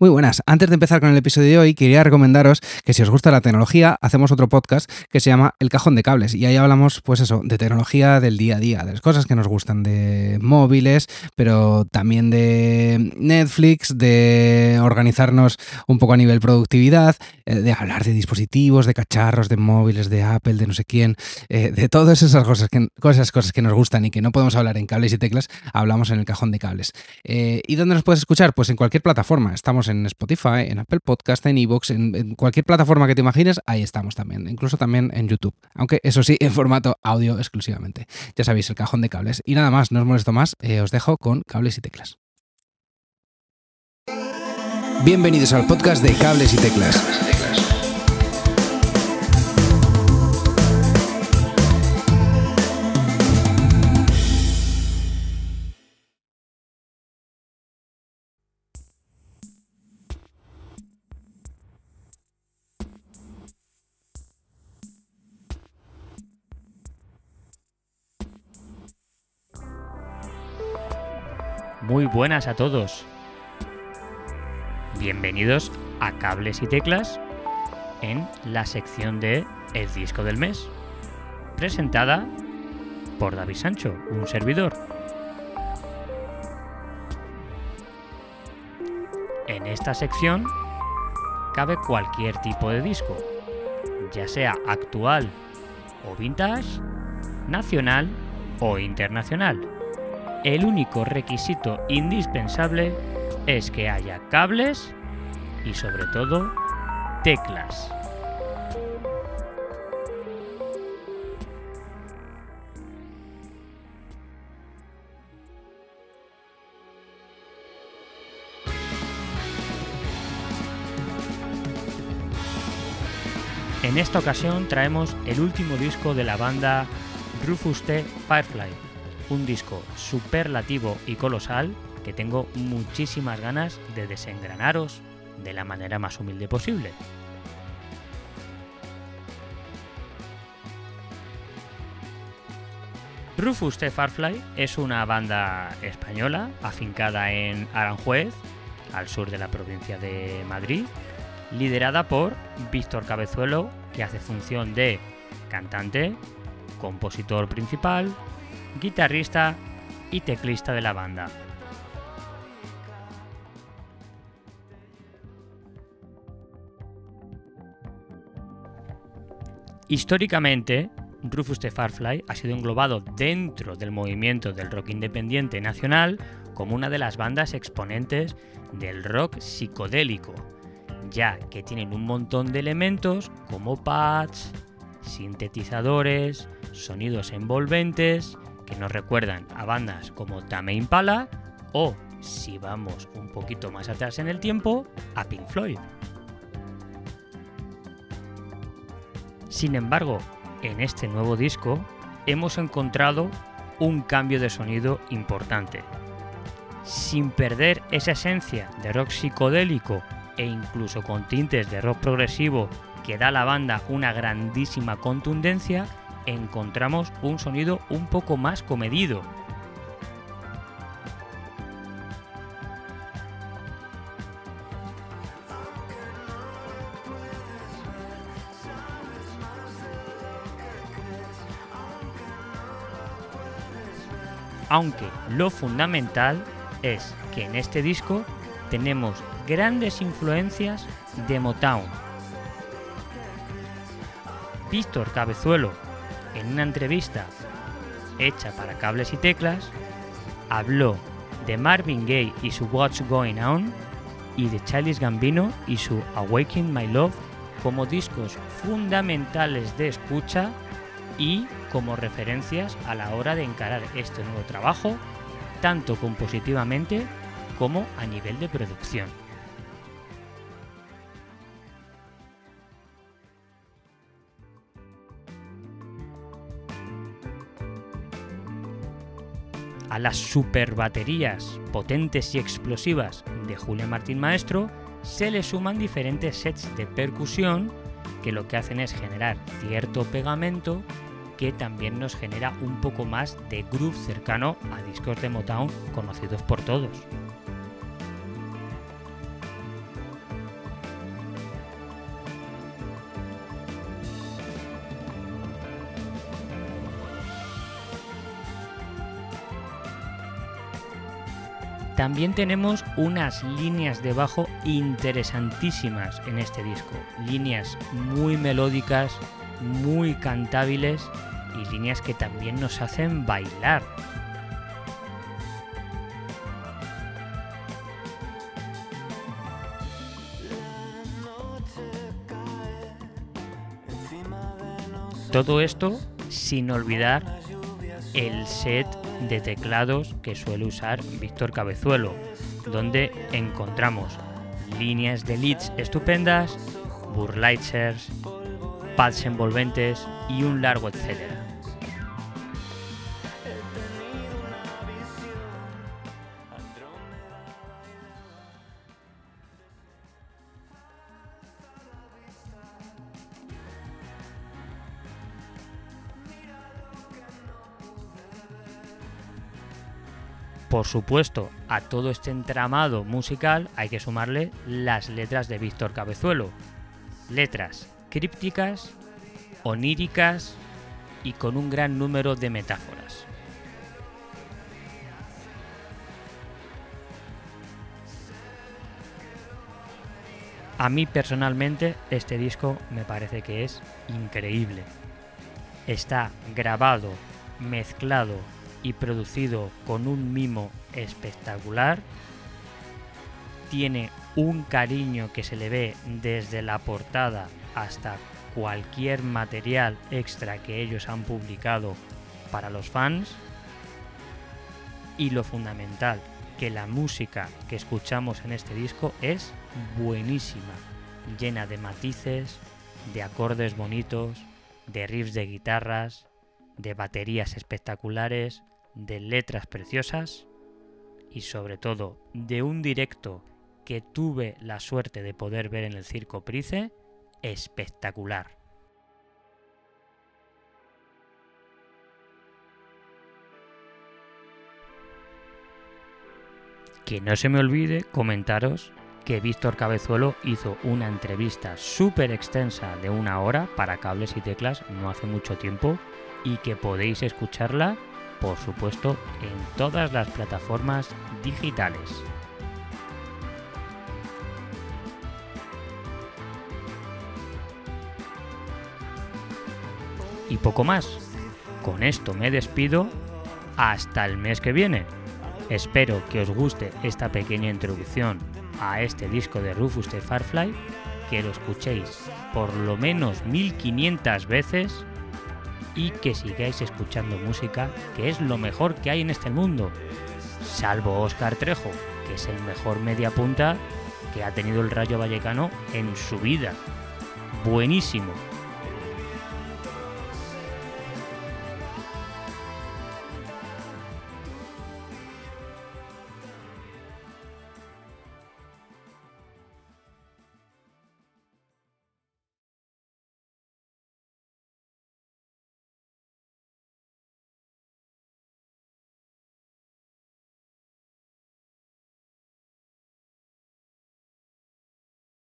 Muy buenas. Antes de empezar con el episodio de hoy, quería recomendaros que si os gusta la tecnología, hacemos otro podcast que se llama El Cajón de Cables. Y ahí hablamos, pues eso, de tecnología del día a día, de las cosas que nos gustan, de móviles, pero también de Netflix, de organizarnos un poco a nivel productividad, eh, de hablar de dispositivos, de cacharros, de móviles, de Apple, de no sé quién, eh, de todas esas cosas que, cosas, cosas que nos gustan y que no podemos hablar en cables y teclas, hablamos en el Cajón de Cables. Eh, ¿Y dónde nos puedes escuchar? Pues en cualquier plataforma. Estamos en Spotify, en Apple Podcast, en Evox, en, cualquier plataforma que te imagines, ahí estamos también, incluso también en YouTube, aunque eso sí, en formato audio exclusivamente. Ya sabéis, el cajón de cables. Y nada más, no os molesto más, eh, os dejo con cables y teclas. Bienvenidos al podcast de cables y teclas. Muy buenas a todos. Bienvenidos a Cables y Teclas en la sección de El disco del mes, presentada por David Sancho, un servidor. En esta sección cabe cualquier tipo de disco, ya sea actual o vintage, nacional o internacional el único requisito indispensable es que haya cables y sobre todo teclas. En esta ocasión traemos el último disco de la banda Rufus T. Firefly, un disco superlativo y colosal que tengo muchísimas ganas de desengranaros de la manera más humilde posible. Rufus T. Farfly es una banda española afincada en Aranjuez, al sur de la provincia de Madrid, liderada por Víctor Cabezuelo, que hace función de cantante, compositor principal, guitarrista y teclista de la banda. Históricamente, Rufus the Farfly ha sido englobado dentro del movimiento del rock independiente nacional como una de las bandas exponentes del rock psicodélico, ya que tienen un montón de elementos como pads, sintetizadores, sonidos envolventes que nos recuerdan a bandas como Tame Impala o, si vamos un poquito más atrás en el tiempo, a Pink Floyd. Sin embargo, en este nuevo disco hemos encontrado un cambio de sonido importante. Sin perder esa esencia de rock psicodélico e incluso con tintes de rock progresivo que da a la banda una grandísima contundencia, encontramos un sonido un poco más comedido. Aunque lo fundamental es que en este disco tenemos grandes influencias de Motown. Víctor Cabezuelo en una entrevista hecha para cables y teclas, habló de Marvin Gaye y su What's Going On y de Charles Gambino y su Awaken My Love como discos fundamentales de escucha y como referencias a la hora de encarar este nuevo trabajo, tanto compositivamente como a nivel de producción. A las super baterías potentes y explosivas de Julián Martín Maestro se le suman diferentes sets de percusión que lo que hacen es generar cierto pegamento que también nos genera un poco más de groove cercano a discos de Motown conocidos por todos. También tenemos unas líneas de bajo interesantísimas en este disco. Líneas muy melódicas, muy cantables y líneas que también nos hacen bailar. Todo esto sin olvidar el set de teclados que suele usar Víctor Cabezuelo, donde encontramos líneas de leads estupendas, burlights, pads envolventes y un largo etcétera. Por supuesto, a todo este entramado musical hay que sumarle las letras de Víctor Cabezuelo. Letras crípticas, oníricas y con un gran número de metáforas. A mí personalmente este disco me parece que es increíble. Está grabado, mezclado y producido con un mimo espectacular. Tiene un cariño que se le ve desde la portada hasta cualquier material extra que ellos han publicado para los fans. Y lo fundamental, que la música que escuchamos en este disco es buenísima, llena de matices, de acordes bonitos, de riffs de guitarras, de baterías espectaculares, de letras preciosas y sobre todo de un directo que tuve la suerte de poder ver en el Circo Price espectacular. Que no se me olvide comentaros que Víctor Cabezuelo hizo una entrevista súper extensa de una hora para cables y teclas no hace mucho tiempo y que podéis escucharla, por supuesto, en todas las plataformas digitales. y poco más. Con esto me despido hasta el mes que viene. Espero que os guste esta pequeña introducción a este disco de Rufus de Farfly, que lo escuchéis por lo menos 1500 veces y que sigáis escuchando música, que es lo mejor que hay en este mundo. Salvo Oscar Trejo, que es el mejor media punta que ha tenido el Rayo Vallecano en su vida. Buenísimo.